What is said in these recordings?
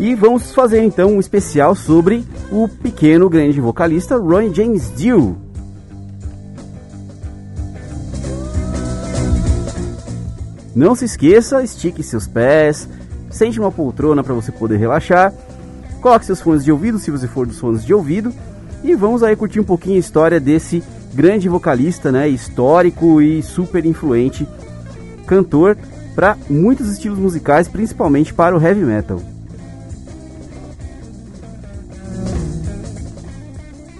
E vamos fazer então um especial sobre o pequeno grande vocalista Ronnie James Dio. Não se esqueça, estique seus pés, sente uma poltrona para você poder relaxar, coloque seus fones de ouvido se você for dos fones de ouvido e vamos aí curtir um pouquinho a história desse grande vocalista, né, histórico e super influente cantor para muitos estilos musicais, principalmente para o heavy metal.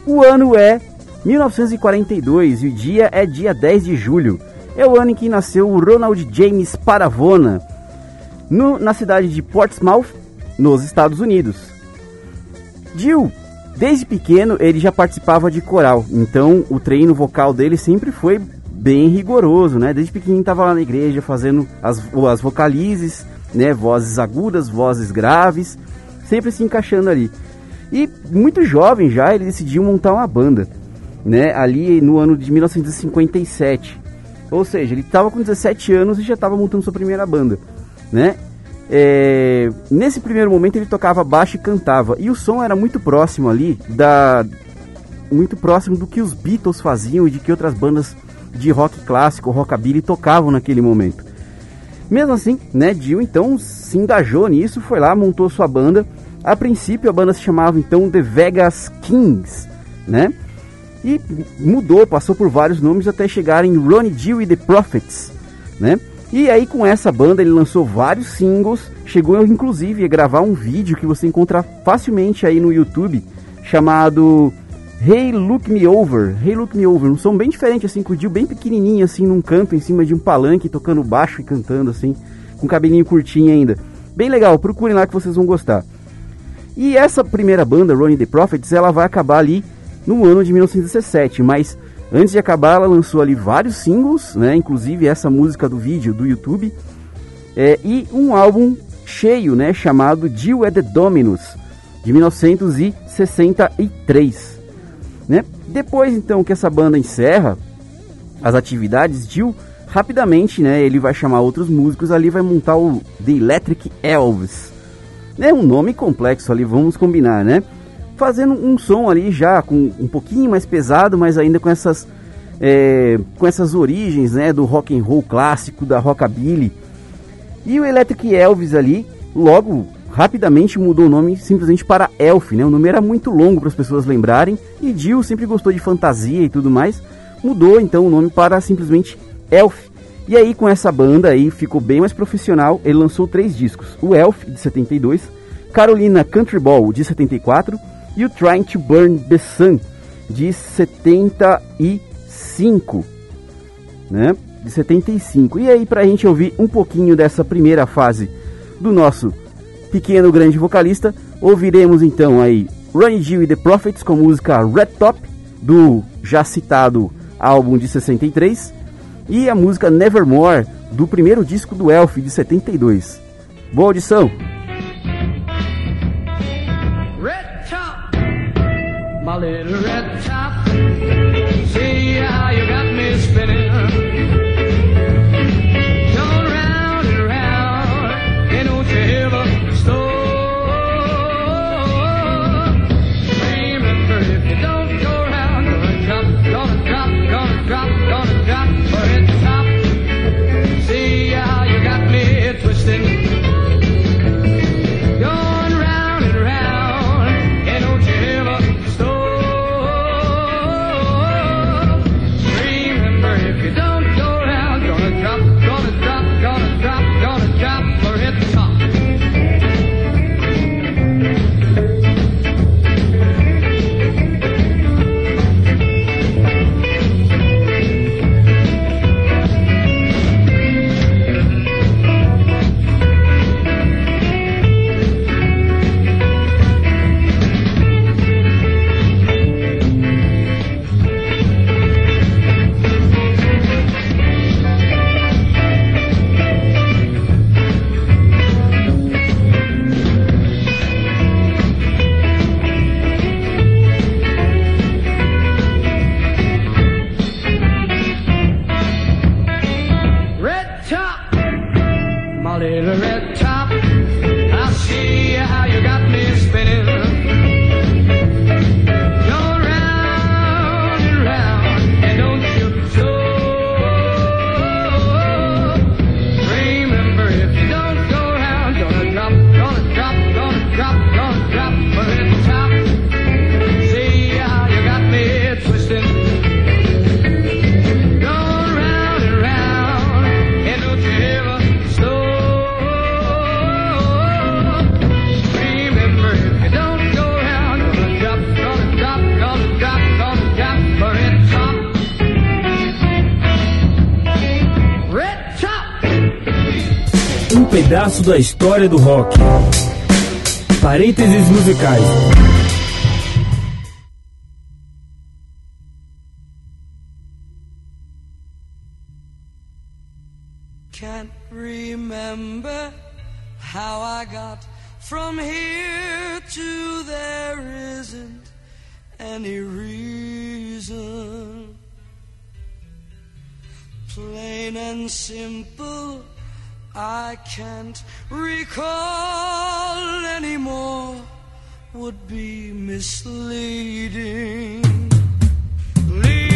O ano é 1942 e o dia é dia 10 de julho. É o ano em que nasceu o Ronald James Paravona, no, na cidade de Portsmouth, nos Estados Unidos. Jill, desde pequeno, ele já participava de coral, então o treino vocal dele sempre foi bem rigoroso, né? Desde pequenininho estava lá na igreja fazendo as, as vocalizes, né? Vozes agudas, vozes graves, sempre se encaixando ali. E muito jovem já, ele decidiu montar uma banda, né? Ali no ano de 1957. Ou seja, ele estava com 17 anos e já estava montando sua primeira banda, né? É, nesse primeiro momento ele tocava baixo e cantava e o som era muito próximo ali da muito próximo do que os Beatles faziam e de que outras bandas de rock clássico, rockabilly tocavam naquele momento. Mesmo assim, né, Dio então se engajou nisso, foi lá, montou sua banda a princípio a banda se chamava então The Vegas Kings, né? E mudou, passou por vários nomes até chegar em Ronnie Dio e The Prophets, né? E aí com essa banda ele lançou vários singles, chegou inclusive a gravar um vídeo que você encontra facilmente aí no YouTube, chamado Hey Look Me Over, Hey Look Me Over, um som bem diferente assim, com o Dio bem pequenininho assim num canto em cima de um palanque, tocando baixo e cantando assim, com cabelinho curtinho ainda. Bem legal, procurem lá que vocês vão gostar. E essa primeira banda, Ronnie the Prophets, ela vai acabar ali no ano de 1917, mas antes de acabar ela lançou ali vários singles, né, inclusive essa música do vídeo do YouTube, é, e um álbum cheio, né, chamado Jill at the Dominus, de 1963. Né? Depois então que essa banda encerra as atividades, Jill rapidamente, né, ele vai chamar outros músicos ali, vai montar o The Electric Elves, é um nome complexo ali, vamos combinar, né? Fazendo um som ali já com um pouquinho mais pesado, mas ainda com essas é, com essas origens, né, do rock and roll clássico, da rockabilly. E o Electric Elvis ali, logo rapidamente mudou o nome simplesmente para Elf, né? O nome era muito longo para as pessoas lembrarem e Jill sempre gostou de fantasia e tudo mais, mudou então o nome para simplesmente Elf. E aí com essa banda aí ficou bem mais profissional, ele lançou três discos, o Elf de 72, Carolina Country Ball de 74 e o Trying to Burn the Sun de 75, né? De 75. E aí pra gente ouvir um pouquinho dessa primeira fase do nosso pequeno grande vocalista, ouviremos então aí Ronnie Gill e The Prophets com música Red Top do já citado álbum de 63 e a música Nevermore do primeiro disco do Elf de 72. Boa audição! Red top, my little red top. Pedaço da história do rock. Parênteses musicais. Can't remember how I got from here to there isn't any reason. Plain and simple, I can't recall anymore, would be misleading. Lead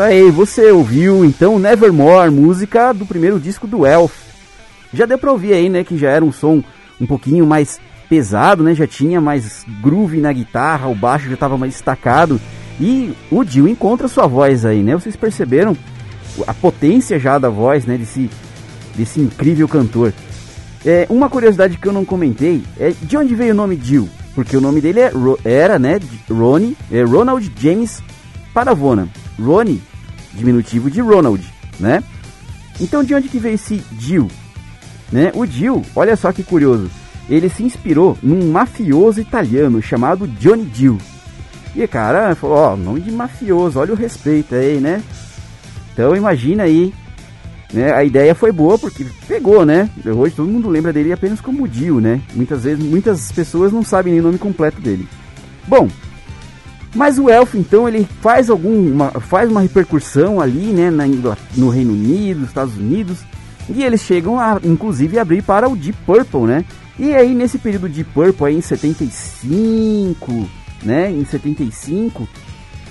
Isso aí, você ouviu então Nevermore, música do primeiro disco do Elf. Já deu pra ouvir aí, né, que já era um som um pouquinho mais pesado, né, já tinha mais groove na guitarra, o baixo já estava mais destacado. E o Dio encontra sua voz aí, né? Vocês perceberam a potência já da voz, né, desse, desse incrível cantor. É, uma curiosidade que eu não comentei é de onde veio o nome Dio? Porque o nome dele é, era, né, Ronnie, é Ronald James Paravona. Ronnie, diminutivo de Ronald, né? Então de onde que veio esse Dio? Né? O Dio, olha só que curioso, ele se inspirou num mafioso italiano chamado Johnny Dio. E cara, falou, ó, nome de mafioso, olha o respeito aí, né? Então imagina aí, né? A ideia foi boa porque pegou, né? Hoje todo mundo lembra dele apenas como Dio, né? Muitas vezes, muitas pessoas não sabem nem o nome completo dele. Bom, mas o elfo então ele faz alguma faz uma repercussão ali, né, na, no Reino Unido, Estados Unidos, E eles chegam a, inclusive, abrir para o Deep Purple, né? E aí, nesse período de Purple, aí, em 75, né? Em 75,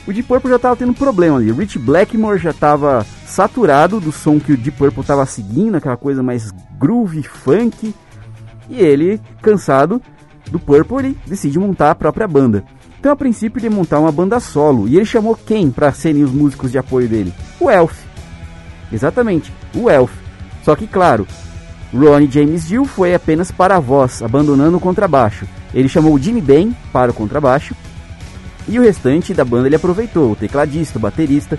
o Deep Purple já estava tendo problema ali. Rich Blackmore já estava saturado do som que o Deep Purple estava seguindo, aquela coisa mais groove, funk. E ele, cansado do Purple, ele decide montar a própria banda. Então, a princípio, ele ia montar uma banda solo. E ele chamou quem para serem os músicos de apoio dele? O Elf. Exatamente, o Elf. Só que, claro, Ronnie James Dio foi apenas para a voz, abandonando o contrabaixo. Ele chamou o Jimmy Ben para o contrabaixo. E o restante da banda ele aproveitou, o tecladista, o baterista.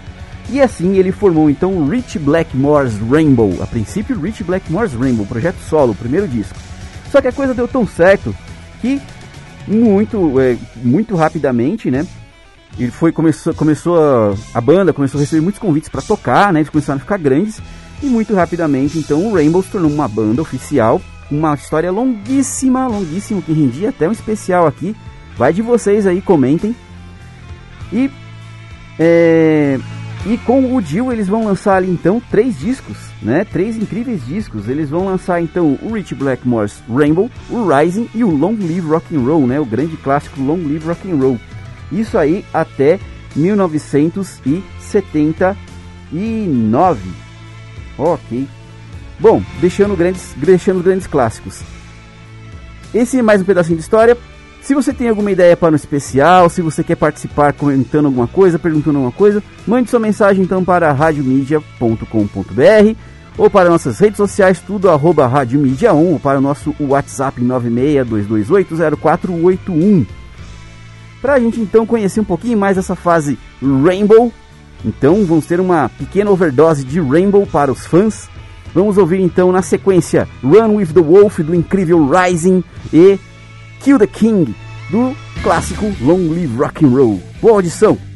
E assim ele formou então o Rich Blackmore's Rainbow. A princípio, Rich Blackmore's Rainbow, projeto solo, o primeiro disco. Só que a coisa deu tão certo que muito, é, muito rapidamente, né? Ele foi começou, começou a, a banda começou a receber muitos convites para tocar, né? Eles começaram a ficar grandes e muito rapidamente, então o Rainbow se tornou uma banda oficial, uma história longuíssima, longuíssima que rendia até um especial aqui. Vai de vocês aí, comentem. E é, e com o Dio eles vão lançar ali então três discos, né? Três incríveis discos. Eles vão lançar então o Rich Blackmore's Rainbow, o Rising e o Long Live Rock and Roll, né? O grande clássico Long Live Rock and Roll. Isso aí até 1979. Ok. Bom, deixando grandes, deixando grandes clássicos. Esse é mais um pedacinho de história. Se você tem alguma ideia para um especial, se você quer participar comentando alguma coisa, perguntando alguma coisa, mande sua mensagem então para radiomedia.com.br ou para nossas redes sociais, tudo arroba radiomedia 1 ou para o nosso WhatsApp 962280481. Para a gente então conhecer um pouquinho mais essa fase Rainbow, então vamos ter uma pequena overdose de Rainbow para os fãs. Vamos ouvir então na sequência Run with the Wolf do incrível Rising e Kill the King, do clássico Long Live Rock and Roll. Boa audição!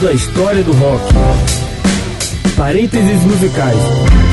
Da história do rock. Parênteses musicais.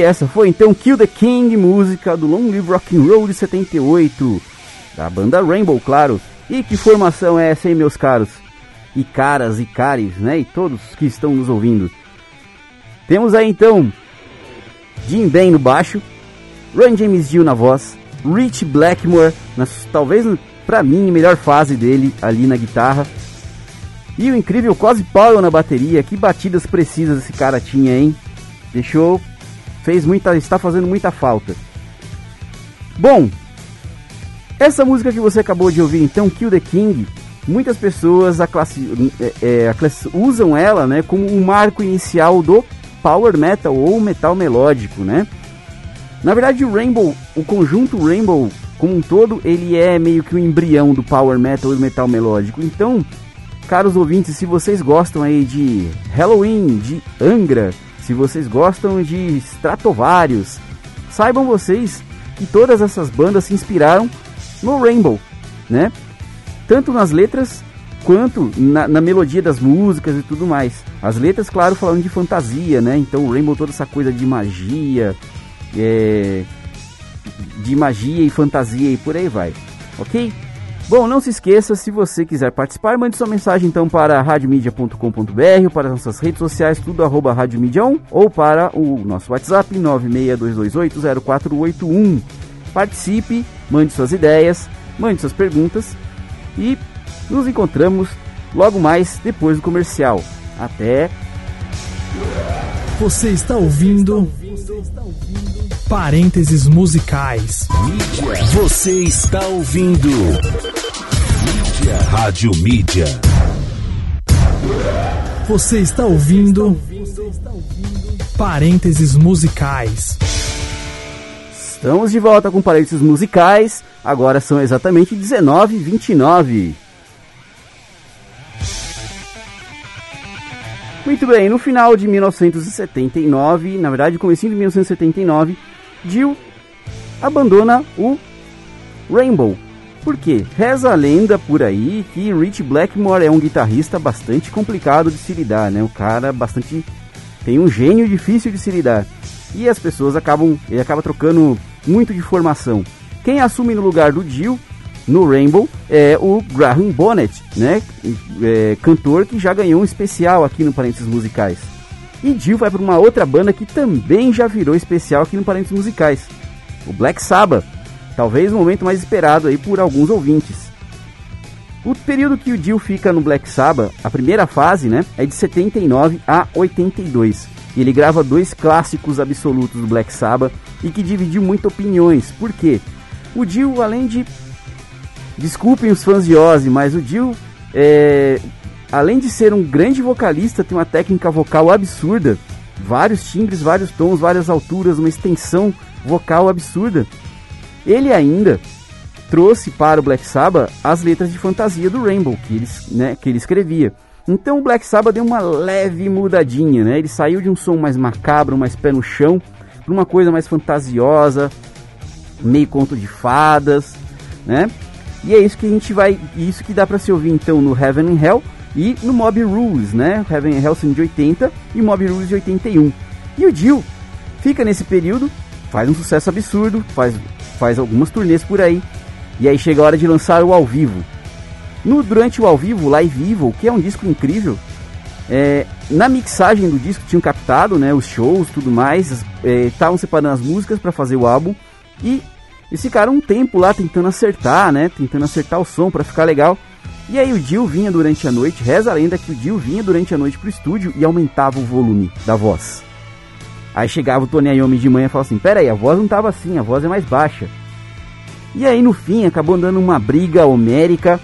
Essa foi então Kill the King, música do Long Live Rock and Roll de 78, da banda Rainbow, claro. E que formação é essa, hein, meus caros? E caras e cares, né? E todos que estão nos ouvindo. Temos aí então Jim Ben no baixo, Run James Dio na voz, Rich Blackmore, na, talvez pra mim, melhor fase dele ali na guitarra. E o incrível Cosy Powell na bateria, que batidas precisas esse cara tinha, hein? Deixou, fez muita, está fazendo muita falta. Bom, essa música que você acabou de ouvir, então, Kill the King, muitas pessoas a classe, é, é, a usam ela, né, como um marco inicial do power metal ou metal melódico, né? Na verdade, o Rainbow, o conjunto Rainbow como um todo, ele é meio que o embrião do power metal e metal melódico. Então, caros ouvintes, se vocês gostam aí de Halloween, de Angra, se vocês gostam de Stratovarius, saibam vocês que todas essas bandas se inspiraram no Rainbow, né? Tanto nas letras quanto na, na, melodia das músicas e tudo mais. As letras, claro, falando de fantasia, né? Então o Rainbow toda essa coisa de magia, é, de magia e fantasia e por aí vai, ok? Bom, não se esqueça, se você quiser participar, mande sua mensagem então para radiomedia.com.br, para nossas redes sociais, tudo arroba radiomedia 1, ou para o nosso WhatsApp 962280481. Participe, mande suas ideias, mande suas perguntas e nos encontramos logo mais depois do comercial. Até! Você está ouvindo Parênteses Musicais. Mídia. Você está ouvindo Mídia. Rádio Mídia. Você está ouvindo Parênteses Musicais. Estamos de volta com Parênteses Musicais. Agora são exatamente 19h29. Muito bem, no final de 1979, na verdade, comecinho de 1979, Jill abandona o Rainbow. Por quê? Reza a lenda por aí que Rich Blackmore é um guitarrista bastante complicado de se lidar, né? O cara bastante tem um gênio difícil de se lidar. E as pessoas acabam, ele acaba trocando muito de formação. Quem assume no lugar do Jill no Rainbow é o Graham Bonnet, né? É, cantor que já ganhou um especial aqui no Parênteses Musicais. E Jill vai para uma outra banda que também já virou especial aqui no Parênteses Musicais, o Black Sabbath. Talvez o momento mais esperado aí por alguns ouvintes. O período que o Jill fica no Black Sabbath, a primeira fase, né, é de 79 a 82. E ele grava dois clássicos absolutos do Black Sabbath e que dividiu muito opiniões. Por quê? O Jill, além de Desculpem os fãs de Ozzy, mas o Dio, é, além de ser um grande vocalista, tem uma técnica vocal absurda. Vários timbres, vários tons, várias alturas, uma extensão vocal absurda. Ele ainda trouxe para o Black Sabbath as letras de fantasia do Rainbow que ele, né, que ele escrevia. Então o Black Sabbath deu uma leve mudadinha, né? Ele saiu de um som mais macabro, mais pé no chão, para uma coisa mais fantasiosa, meio conto de fadas, né? E é isso que a gente vai, isso que dá para se ouvir então no Heaven and Hell e no Mob Rules, né? Heaven and Hell são de 80 e Mob Rules de 81. E o Jill fica nesse período, faz um sucesso absurdo, faz, faz algumas turnês por aí, e aí chega a hora de lançar o ao vivo. No, durante o ao vivo, Live Evil, que é um disco incrível, é, na mixagem do disco tinham captado né, os shows tudo mais, estavam é, separando as músicas para fazer o álbum e eles ficaram um tempo lá tentando acertar, né? Tentando acertar o som para ficar legal. E aí o Jill vinha durante a noite, reza a lenda que o Jill vinha durante a noite pro estúdio e aumentava o volume da voz. Aí chegava o Tony Iommi de manhã e falava assim, pera aí, a voz não tava assim, a voz é mais baixa. E aí no fim acabou dando uma briga homérica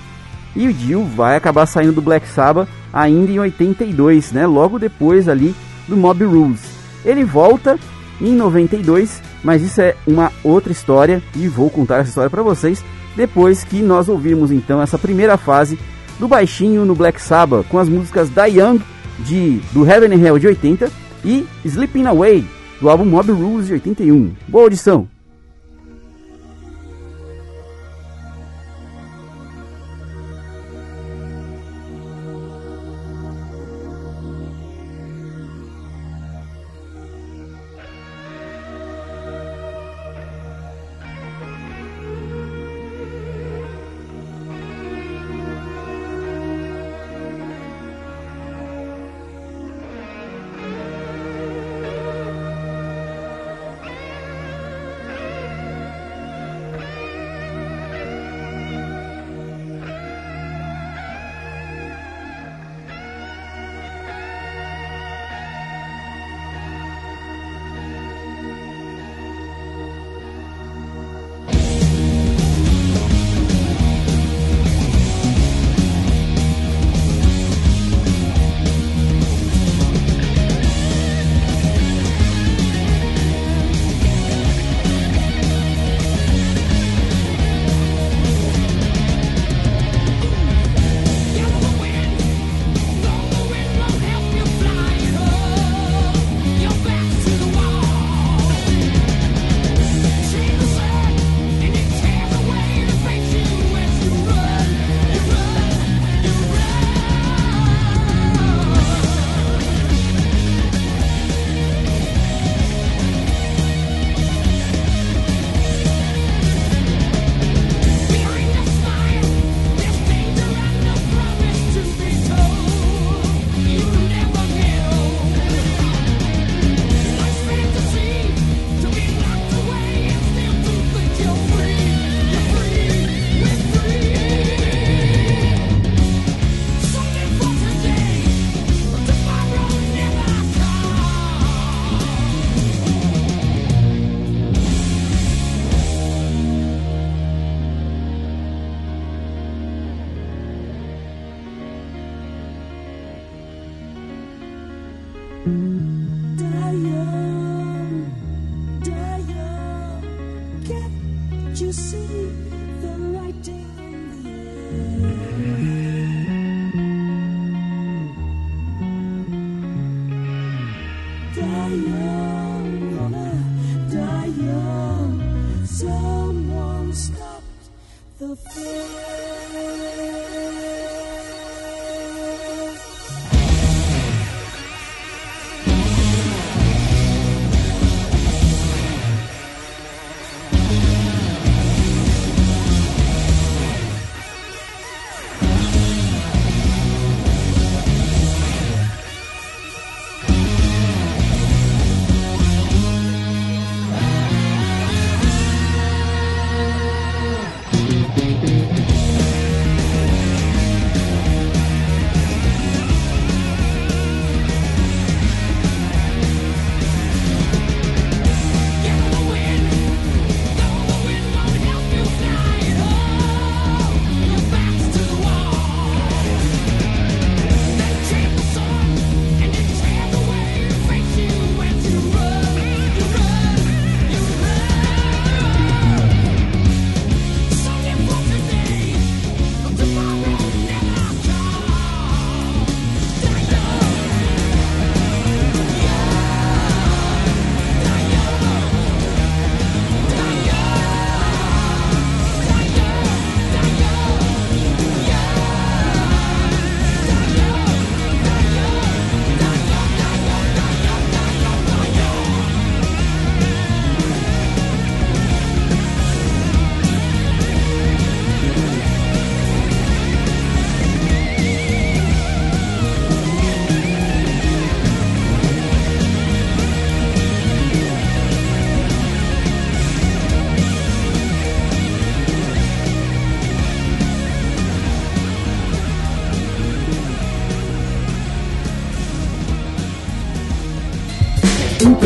e o Jill vai acabar saindo do Black Sabbath ainda em 82, né? Logo depois ali do Mob Rules. Ele volta em 92, mas isso é uma outra história e vou contar essa história para vocês depois que nós ouvirmos então essa primeira fase do baixinho no Black Sabbath com as músicas Da Young de do Heaven and Hell de 80 e Sleeping Away do álbum Mob Rules de 81. Boa audição.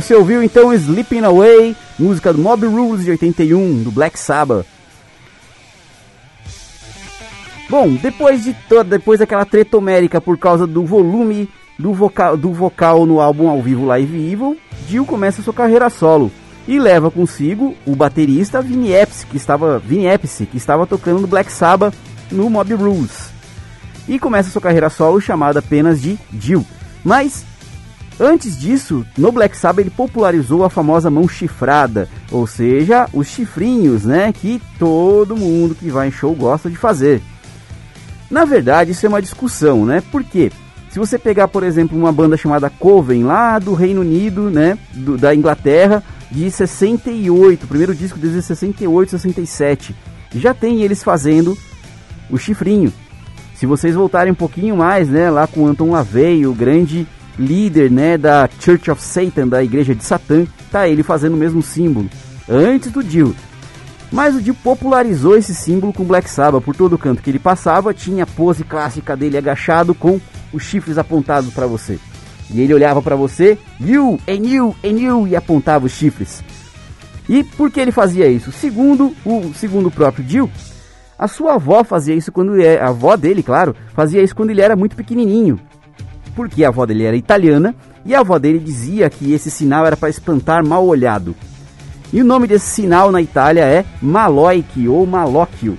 Você ouviu então Sleeping Away, música do Mob Rules de 81, do Black Sabbath. Bom, depois de toda, depois daquela treta homérica por causa do volume do vocal, do vocal no álbum ao vivo Live Evil, Dio começa sua carreira solo e leva consigo o baterista Vinny Appice, que estava Vinny Appice, que estava tocando no Black Sabbath no Mob Rules. E começa sua carreira solo chamada apenas de Dio. Mas Antes disso, no Black Sabbath ele popularizou a famosa mão chifrada, ou seja, os chifrinhos, né, que todo mundo que vai em show gosta de fazer. Na verdade, isso é uma discussão, né? Porque se você pegar, por exemplo, uma banda chamada Coven lá do Reino Unido, né, do, da Inglaterra, de 68, o primeiro disco desde 68, 67, já tem eles fazendo o chifrinho. Se vocês voltarem um pouquinho mais, né, lá com Anton LaVey, o grande líder, né, da Church of Satan, da Igreja de Satã, tá ele fazendo o mesmo símbolo, antes do Dio. Mas o Dio popularizou esse símbolo com Black Sabbath por todo canto que ele passava, tinha a pose clássica dele agachado com os chifres apontados para você. E ele olhava para você, you, and you, and you, e apontava os chifres. E por que ele fazia isso? Segundo o, segundo o próprio Dio, a sua avó fazia isso quando ele, a avó dele, claro, fazia isso quando ele era muito pequenininho. Porque a avó dele era italiana e a avó dele dizia que esse sinal era para espantar mal olhado. E o nome desse sinal na Itália é maloique ou malocchio,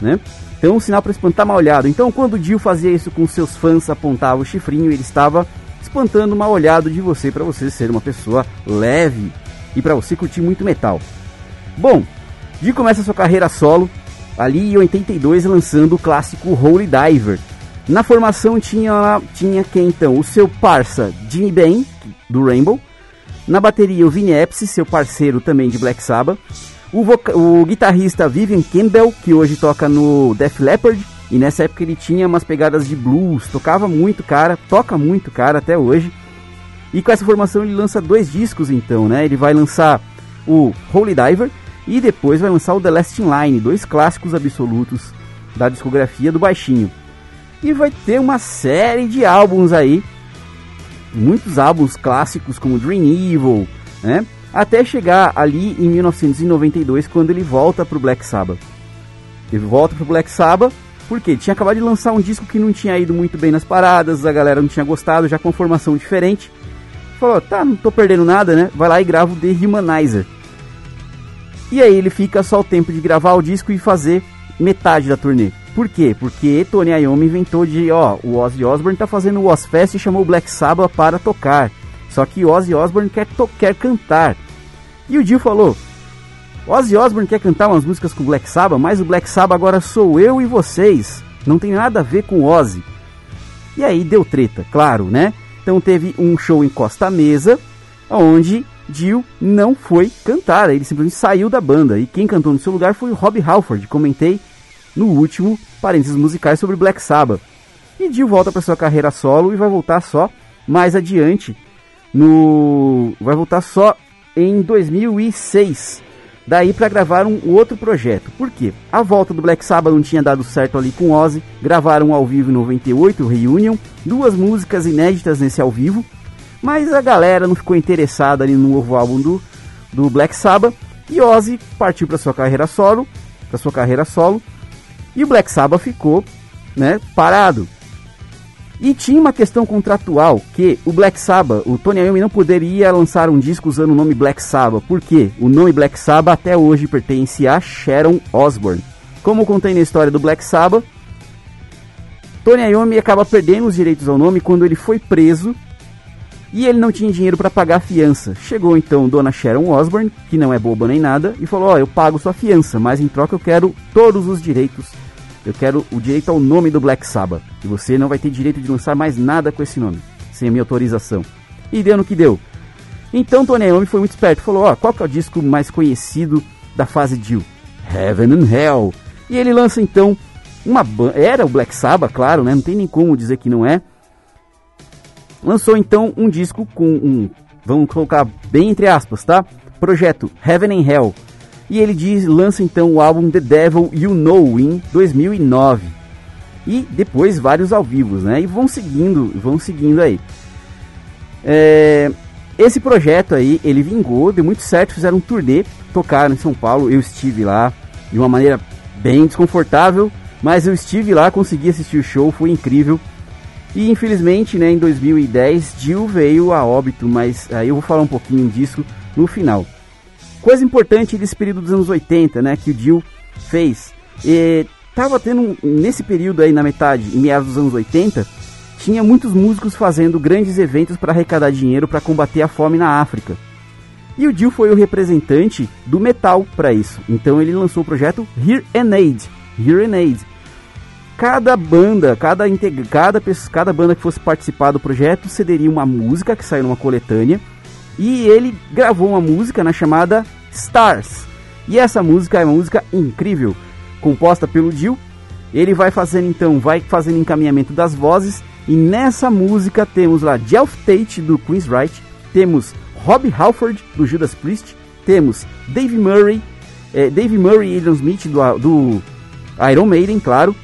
né? Então, um sinal para espantar mal olhado. Então, quando o Dio fazia isso com seus fãs, apontava o chifrinho, ele estava espantando mal olhado de você para você ser uma pessoa leve e para você curtir muito metal. Bom, Dio começa sua carreira solo ali em 82 lançando o clássico Holy Diver. Na formação tinha tinha quem então? O seu parça Jimmy Ben do Rainbow, na bateria o Vinny Appice, seu parceiro também de Black Sabbath, o, o guitarrista Vivian Campbell, que hoje toca no Def Leppard, e nessa época ele tinha umas pegadas de blues, tocava muito cara, toca muito cara até hoje. E com essa formação ele lança dois discos então, né? Ele vai lançar o Holy Diver e depois vai lançar o The Last in Line, dois clássicos absolutos da discografia do baixinho. E vai ter uma série de álbuns aí, muitos álbuns clássicos como Dream Evil, né? Até chegar ali em 1992 quando ele volta pro Black Sabbath. Ele volta pro Black Sabbath porque tinha acabado de lançar um disco que não tinha ido muito bem nas paradas, a galera não tinha gostado, já com formação diferente. Falou, tá, não tô perdendo nada, né? Vai lá e grava o The Humanizer. E aí ele fica só o tempo de gravar o disco e fazer metade da turnê. Por quê? Porque Tony Iommi inventou de, ó, o Ozzy Osbourne tá fazendo o Ozfest e chamou o Black Sabbath para tocar. Só que Ozzy Osbourne quer, quer cantar. E o Dio falou, Ozzy Osbourne quer cantar umas músicas com o Black Sabbath, mas o Black Sabbath agora sou eu e vocês. Não tem nada a ver com Ozzy. E aí deu treta, claro, né? Então teve um show em Costa Mesa, onde Dio não foi cantar, ele simplesmente saiu da banda. E quem cantou no seu lugar foi o Rob Halford, comentei no último parênteses musicais sobre Black Sabbath. E Dio volta para sua carreira solo e vai voltar só mais adiante no vai voltar só em 2006. Daí para gravar um outro projeto. Por quê? A volta do Black Sabbath não tinha dado certo ali com Ozzy. Gravaram ao vivo em 98, Reunion, duas músicas inéditas nesse ao vivo. Mas a galera não ficou interessada ali no novo álbum do, do Black Sabbath. E Ozzy partiu para sua carreira solo, para sua carreira solo e o Black Sabbath ficou né, parado. E tinha uma questão contratual que o Black Sabbath, o Tony Iommi não poderia lançar um disco usando o nome Black Sabbath, porque o nome Black Sabbath até hoje pertence a Sharon Osbourne. Como contei na história do Black Sabbath, Tony Iommi acaba perdendo os direitos ao nome quando ele foi preso e ele não tinha dinheiro para pagar a fiança. Chegou então Dona Sharon Osbourne, que não é boba nem nada, e falou: "Ó, oh, eu pago sua fiança, mas em troca eu quero todos os direitos eu quero o direito ao nome do Black Sabbath. E você não vai ter direito de lançar mais nada com esse nome, sem a minha autorização. E deu no que deu. Então Tony Iommi foi muito esperto. Falou, ó, qual que é o disco mais conhecido da fase Jill? Heaven and Hell. E ele lança então uma. Era o Black Sabbath, claro, né? Não tem nem como dizer que não é. Lançou então um disco com um... Vamos colocar bem entre aspas, tá? Projeto Heaven and Hell e ele diz, lança então o álbum The Devil You Know em 2009. E depois vários ao vivo, né? E vão seguindo, vão seguindo aí. É... esse projeto aí, ele vingou, deu muito certo, fizeram um turnê, tocaram em São Paulo, eu estive lá de uma maneira bem desconfortável, mas eu estive lá, consegui assistir o show, foi incrível. E infelizmente, né, em 2010, Jill veio a óbito, mas aí eu vou falar um pouquinho disso no final. Coisa importante desse período dos anos 80, né, que o Jill fez. E tava tendo, nesse período aí, na metade, em meados dos anos 80, tinha muitos músicos fazendo grandes eventos para arrecadar dinheiro para combater a fome na África. E o Jill foi o representante do metal para isso. Então ele lançou o projeto Here and Aid. Here and Aid. Cada banda, cada, cada, cada banda que fosse participar do projeto cederia uma música que saiu numa coletânea. E ele gravou uma música na chamada Stars. E essa música é uma música incrível, composta pelo Jill. Ele vai fazendo então, vai fazendo encaminhamento das vozes. E nessa música temos lá Jeff Tate do Queen's Right, temos Rob Halford do Judas Priest, temos Dave Murray, eh, Dave Murray e Adrian Smith do, do Iron Maiden, claro,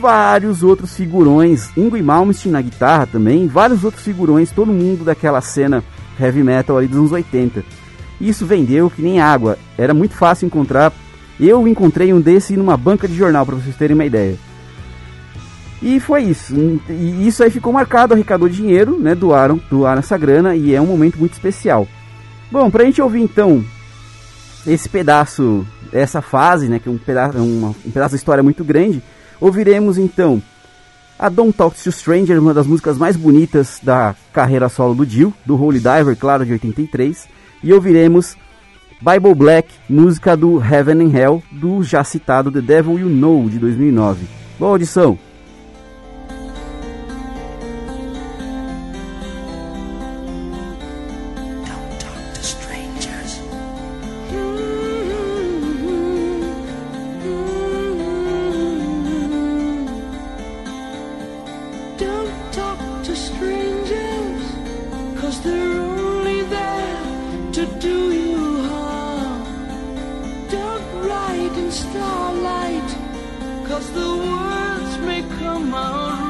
vários outros figurões, Ingrid Malmsteen na guitarra também, vários outros figurões, todo mundo daquela cena heavy metal ali dos anos 80. Isso vendeu que nem água, era muito fácil encontrar. Eu encontrei um desse numa banca de jornal, para vocês terem uma ideia. E foi isso. E isso aí ficou marcado, arrecadou dinheiro, né? Doaram, doaram essa grana e é um momento muito especial. Bom, pra gente ouvir então esse pedaço, essa fase, né? Que é um pedaço, uma, um pedaço da história muito grande. Ouviremos então a Don't Talk to Stranger, uma das músicas mais bonitas da carreira solo do Jill, do Holy Diver, claro, de 83. E ouviremos Bible Black, música do Heaven and Hell, do já citado The Devil You Know, de 2009. Boa audição! Cause they're only there to do you harm. Don't write in starlight, cause the words may come out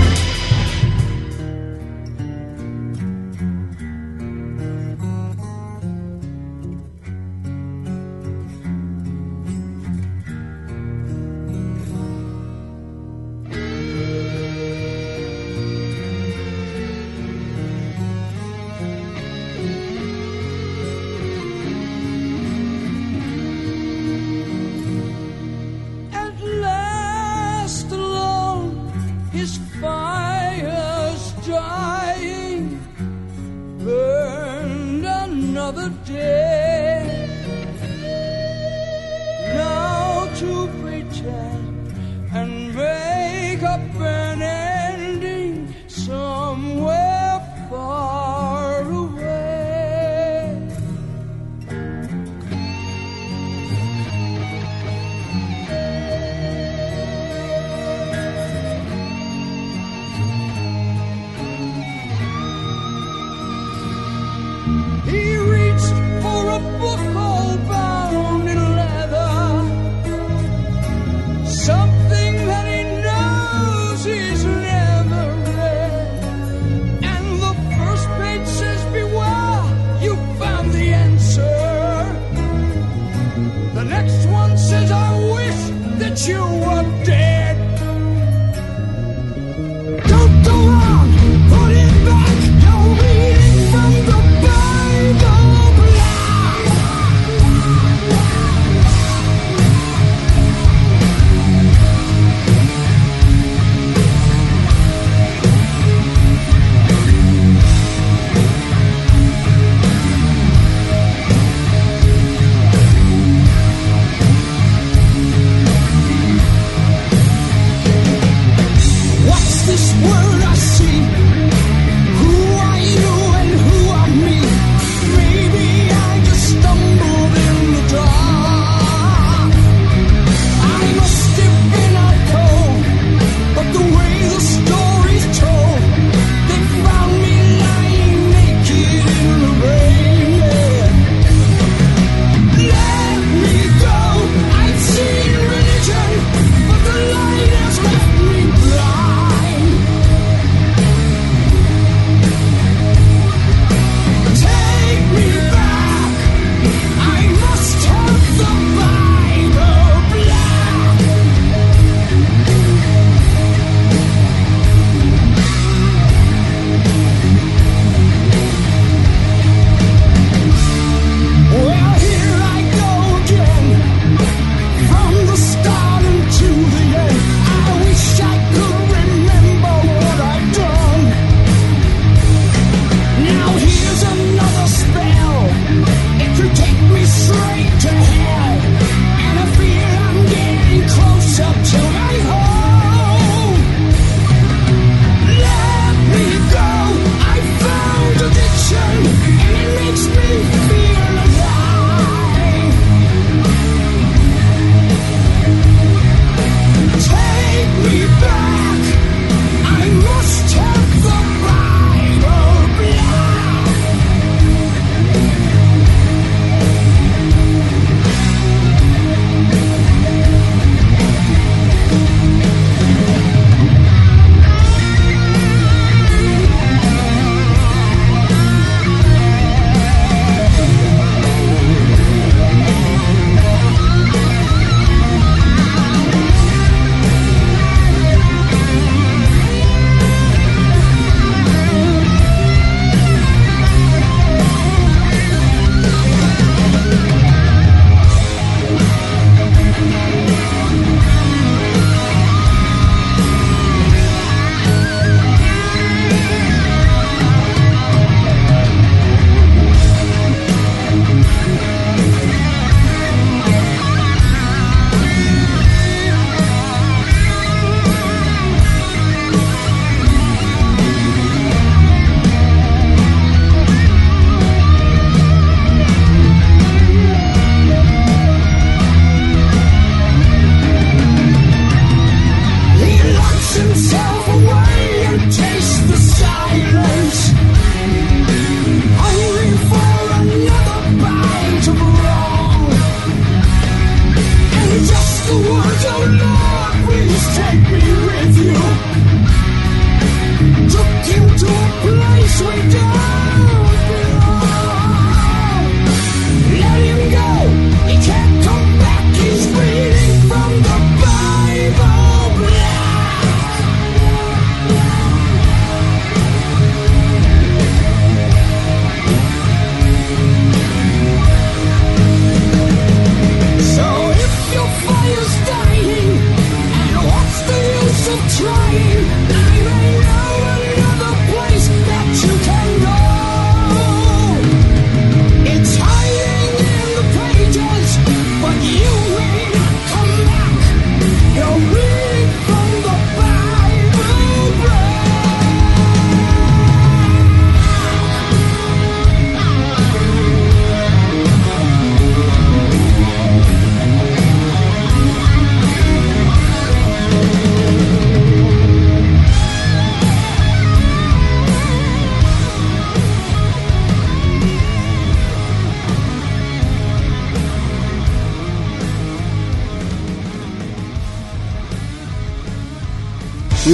And just the words of love Please take me with you.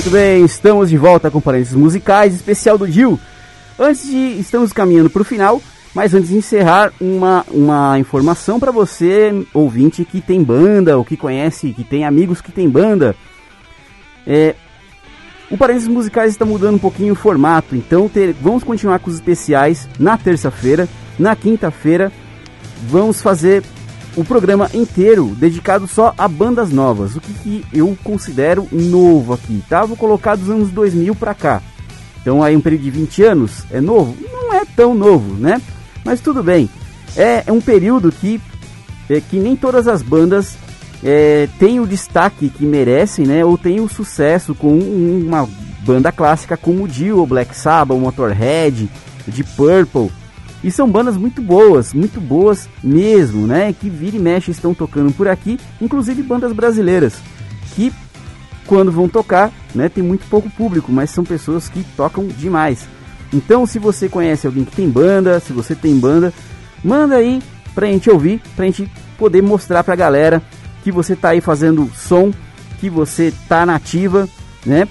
Muito bem, estamos de volta com parênteses musicais, especial do Gil. Antes de. Estamos caminhando para o final, mas antes de encerrar, uma, uma informação para você, ouvinte que tem banda, ou que conhece, que tem amigos que tem banda. É, o Parênteses Musicais está mudando um pouquinho o formato, então ter- vamos continuar com os especiais na terça-feira. Na quinta-feira, vamos fazer o programa inteiro dedicado só a bandas novas, o que, que eu considero novo aqui, tá? Vou colocar dos anos 2000 pra cá. Então aí um período de 20 anos é novo? Não é tão novo, né? Mas tudo bem. É, é um período que, é, que nem todas as bandas é, têm o destaque que merecem, né? Ou têm o sucesso com um- uma banda clássica como o Dio, Black Sabbath, Motorhead, de Purple. E são bandas muito boas, muito boas mesmo, né? Que vira e mexe estão tocando por aqui, inclusive bandas brasileiras, que quando vão tocar, né, tem muito pouco público, mas são pessoas que tocam demais. Então, se você conhece alguém que tem banda, se você tem banda, manda aí pra gente ouvir, pra gente poder mostrar pra galera que você tá aí fazendo som, que você tá nativa, né?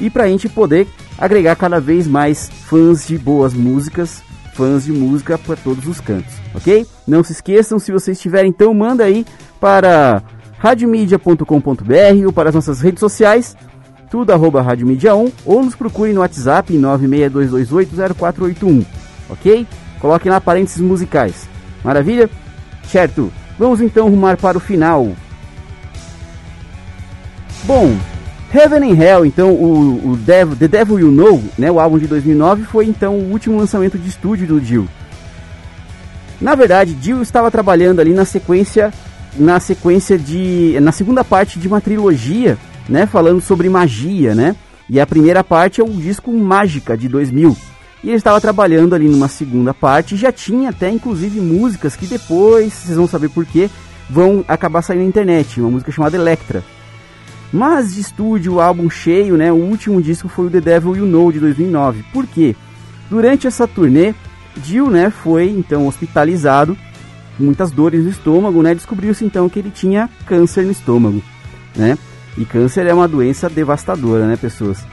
E pra gente poder agregar cada vez mais fãs de boas músicas, fãs de música para todos os cantos, ok? Não se esqueçam, se vocês tiverem, então manda aí para radiomedia.com.br ou para as nossas redes sociais, tudo arroba radiomedia 1 ou nos procure no WhatsApp 962280481, ok? Coloquem lá parênteses musicais. Maravilha? Certo. Vamos então rumar para o final. Bom, Heaven and Hell, então o, o Devil, The Devil You Know, né, o álbum de 2009, foi então o último lançamento de estúdio do Dio. Na verdade, Dio estava trabalhando ali na sequência, na sequência de, na segunda parte de uma trilogia, né, falando sobre magia, né? E a primeira parte é o disco Mágica de 2000. E ele estava trabalhando ali numa segunda parte, já tinha até inclusive músicas que depois, vocês vão saber porquê, vão acabar saindo na internet, uma música chamada Electra. Mas de estúdio, o álbum cheio, né? O último disco foi o The Devil You Know de 2009. Por quê? Durante essa turnê, Dio, né, foi então hospitalizado, muitas dores no estômago, né? Descobriu-se então que ele tinha câncer no estômago, né? E câncer é uma doença devastadora, né, pessoas?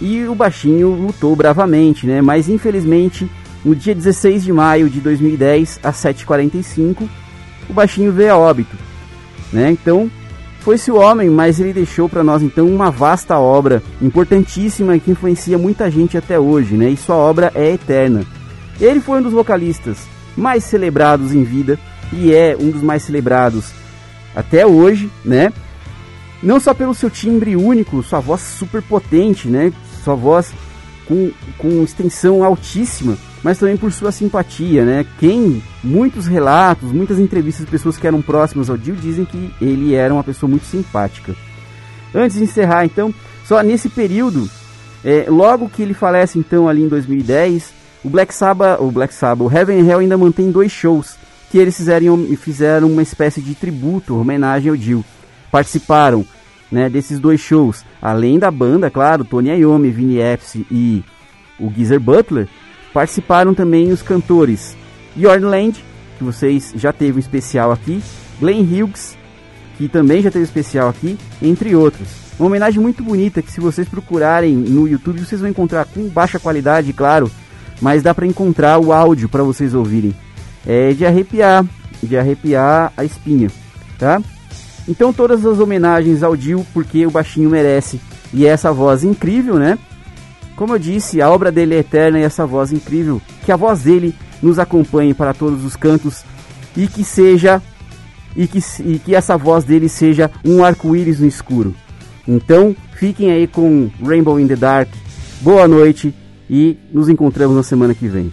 E o baixinho lutou bravamente, né? Mas infelizmente, no dia 16 de maio de 2010, às 7h45, o baixinho veio a óbito, né? Então, foi-se o homem, mas ele deixou para nós então uma vasta obra, importantíssima que influencia muita gente até hoje, né? E sua obra é eterna. Ele foi um dos vocalistas mais celebrados em vida e é um dos mais celebrados até hoje, né? Não só pelo seu timbre único, sua voz super potente, né? Sua voz com, com extensão altíssima, mas também por sua simpatia, né? Quem muitos relatos, muitas entrevistas de pessoas que eram próximas ao Dio dizem que ele era uma pessoa muito simpática. Antes de encerrar, então, só nesse período, é, logo que ele falece, então, ali em 2010, o Black Sabbath, o Black Sabbath, o Heaven Hell ainda mantém dois shows que eles fizeram, fizeram uma espécie de tributo, homenagem ao Dio. Participaram né, desses dois shows, além da banda, claro, Tony Iommi, Vinnie Appice e o Geezer Butler, participaram também os cantores Jordan Land, que vocês já teve um especial aqui, Glenn Hughes, que também já teve um especial aqui, entre outros. Uma homenagem muito bonita que se vocês procurarem no YouTube vocês vão encontrar com baixa qualidade, claro, mas dá para encontrar o áudio para vocês ouvirem. É de arrepiar, de arrepiar a espinha, tá? Então todas as homenagens ao Dio, porque o baixinho merece. E essa voz incrível, né? Como eu disse, a obra dele é eterna e essa voz incrível. Que a voz dele nos acompanhe para todos os cantos e que seja e que, e que essa voz dele seja um arco-íris no escuro. Então, fiquem aí com Rainbow in the Dark. Boa noite e nos encontramos na semana que vem.